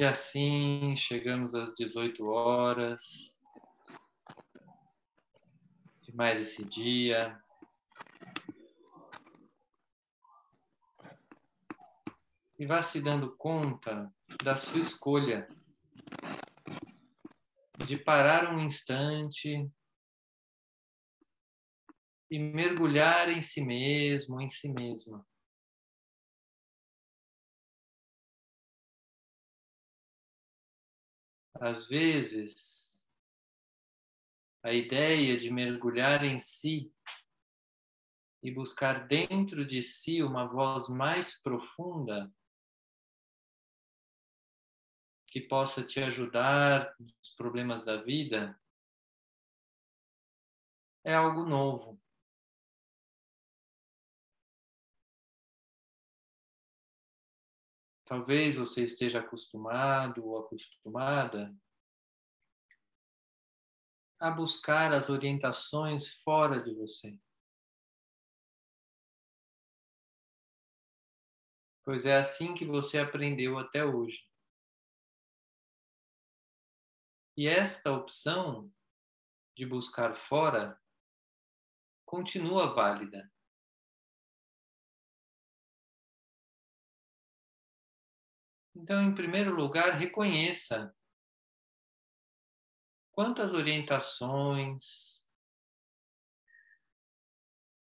E assim chegamos às 18 horas de mais esse dia. E vá se dando conta da sua escolha de parar um instante e mergulhar em si mesmo, em si mesma. Às vezes, a ideia de mergulhar em si e buscar dentro de si uma voz mais profunda que possa te ajudar nos problemas da vida é algo novo. Talvez você esteja acostumado ou acostumada a buscar as orientações fora de você. Pois é assim que você aprendeu até hoje. E esta opção de buscar fora continua válida. Então, em primeiro lugar, reconheça quantas orientações,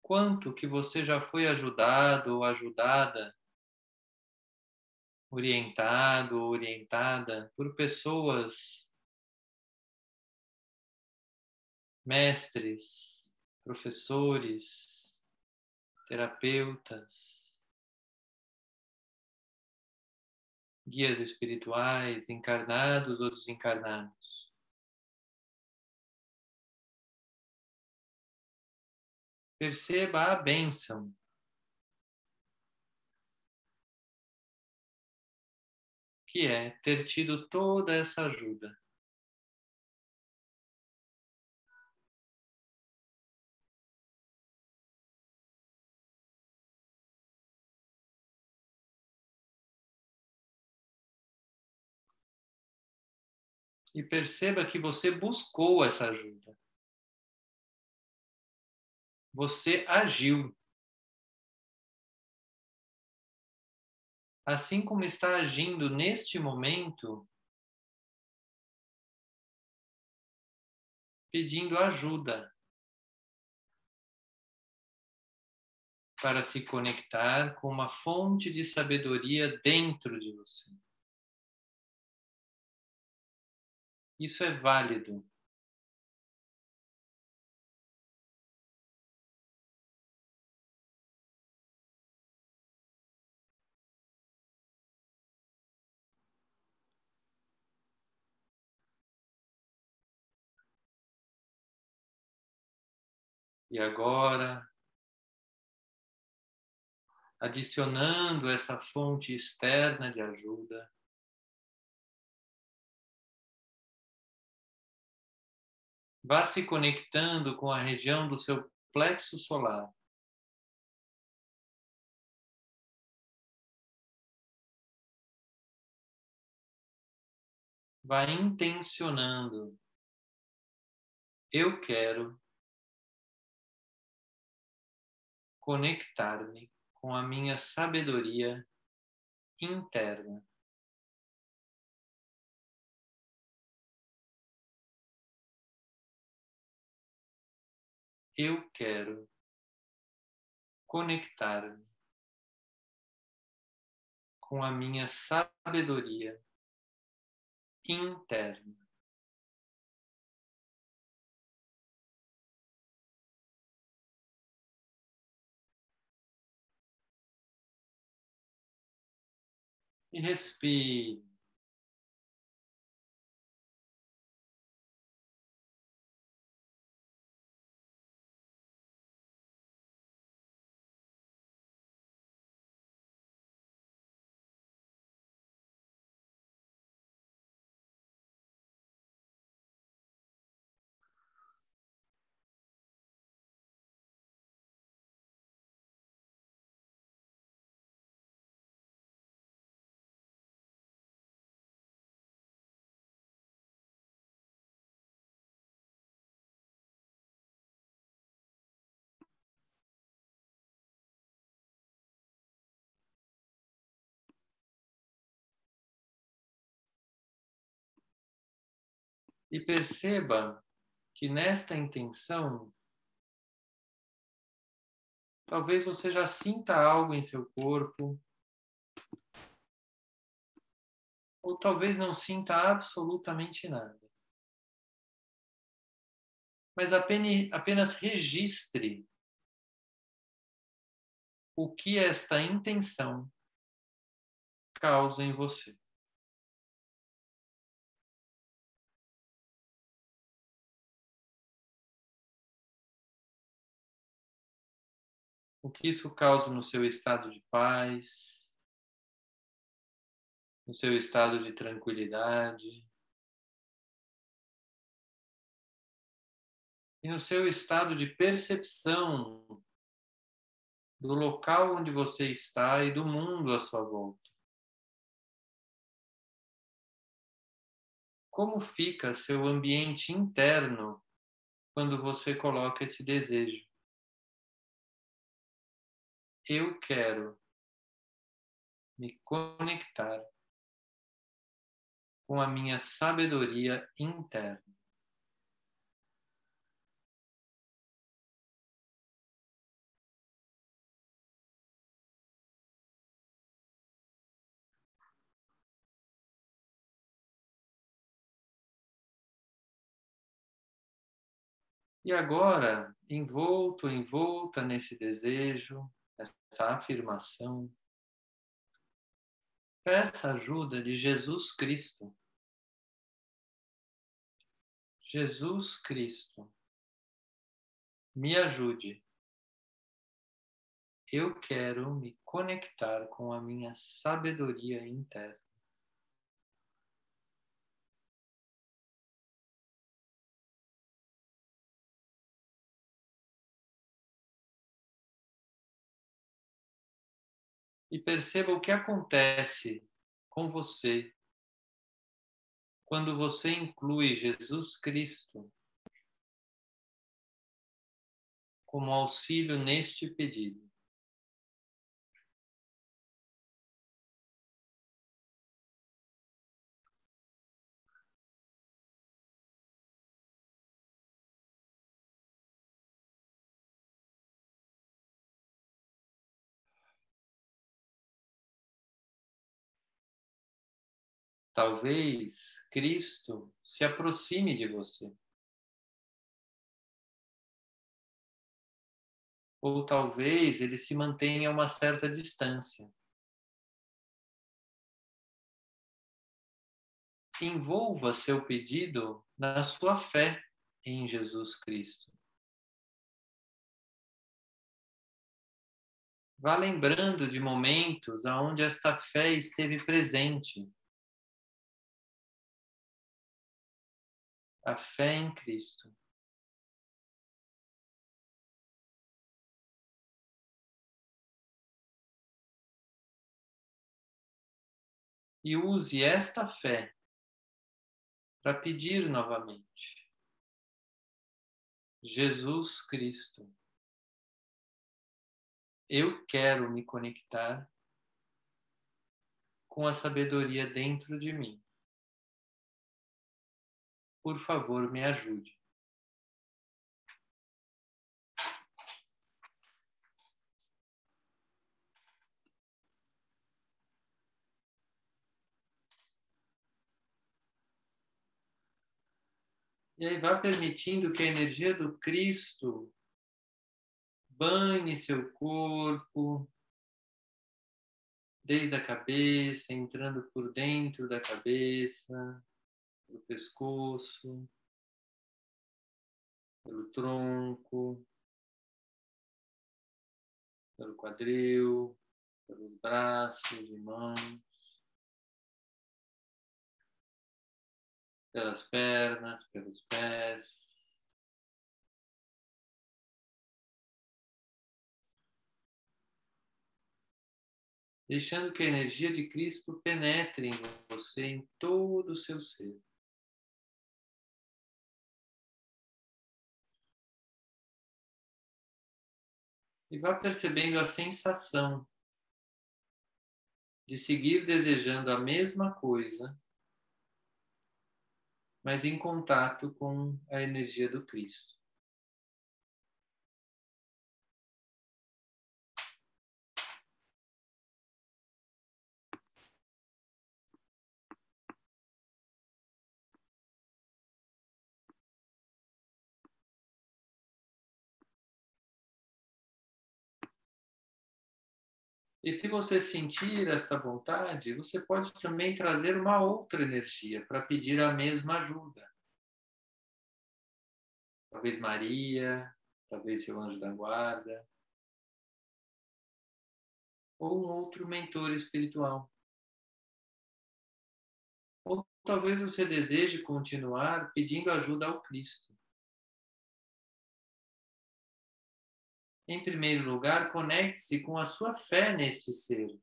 quanto que você já foi ajudado ou ajudada, orientado ou orientada por pessoas, mestres, professores, terapeutas, guias espirituais, encarnados ou desencarnados. Perceba a bênção. Que é ter tido toda essa ajuda. E perceba que você buscou essa ajuda. Você agiu. Assim como está agindo neste momento, pedindo ajuda para se conectar com uma fonte de sabedoria dentro de você. Isso é válido. E agora, adicionando essa fonte externa de ajuda, Vá se conectando com a região do seu plexo solar. Vá intencionando. Eu quero conectar-me com a minha sabedoria interna. Eu quero conectar-me com a minha sabedoria interna. E respire. E perceba que nesta intenção, talvez você já sinta algo em seu corpo, ou talvez não sinta absolutamente nada. Mas apenas, registre o que esta intenção causa em você. O que isso causa no seu estado de paz, no seu estado de tranquilidade e no seu estado de percepção do local onde você está e do mundo à sua volta. Como fica seu ambiente interno quando você coloca esse desejo? Eu quero me conectar com a minha sabedoria interna. E agora, envolto, envolta nesse desejo, essa afirmação, peça ajuda de Jesus Cristo. Jesus Cristo, me ajude. Eu quero me conectar com a minha sabedoria interna. E perceba o que acontece com você quando você inclui Jesus Cristo como auxílio neste pedido. Talvez Cristo se aproxime de você. Ou talvez ele se mantenha a uma certa distância. Envolva seu pedido na sua fé em Jesus Cristo. Vá lembrando de momentos onde esta fé esteve presente a fé em Cristo. E use esta fé para pedir novamente. Jesus Cristo, eu quero me conectar com a sabedoria dentro de mim por favor, me ajude. E aí vá permitindo que a energia do Cristo banhe seu corpo, desde a cabeça, entrando por dentro da cabeça, pelo pescoço, pelo tronco, pelo quadril, pelos braços e mãos, pelas pernas, pelos pés. Deixando que a energia de Cristo penetre em você, em todo o seu ser. E vá percebendo a sensação de seguir desejando a mesma coisa, mas em contato com a energia do Cristo. E se você sentir esta vontade, você pode também trazer uma outra energia para pedir a mesma ajuda. Talvez Maria, talvez seu anjo da guarda, ou um outro mentor espiritual. Ou talvez você deseje continuar pedindo ajuda ao Cristo. Em primeiro lugar, conecte-se com a sua fé neste ser.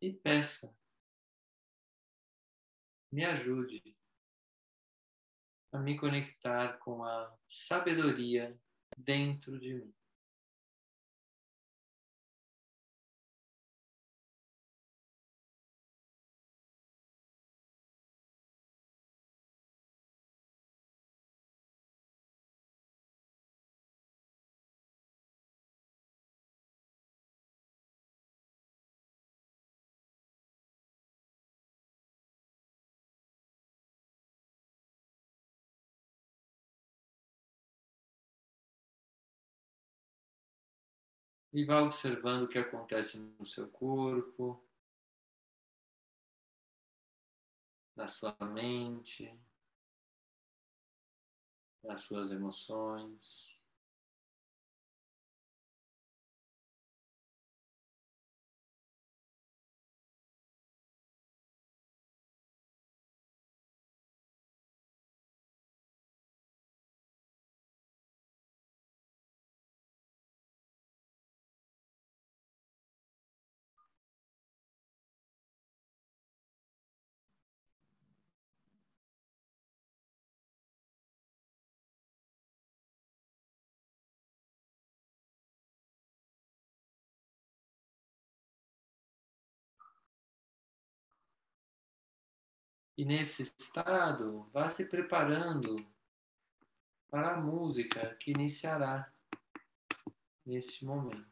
E peça, me ajude a me conectar com a sabedoria dentro de mim. E vá observando o que acontece no seu corpo, na sua mente, nas suas emoções. E nesse estado, vá se preparando para a música que iniciará neste momento.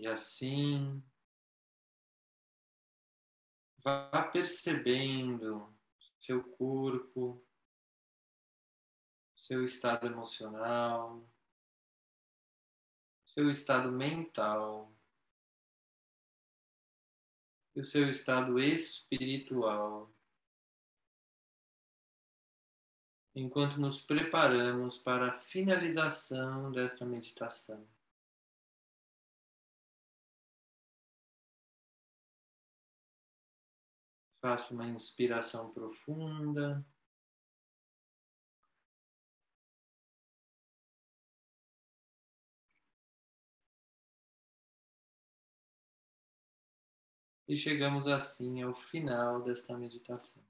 E assim, vá percebendo seu corpo, seu estado emocional, seu estado mental e o seu estado espiritual. Enquanto nos preparamos para a finalização desta meditação. Faça uma inspiração profunda. E chegamos assim ao final desta meditação.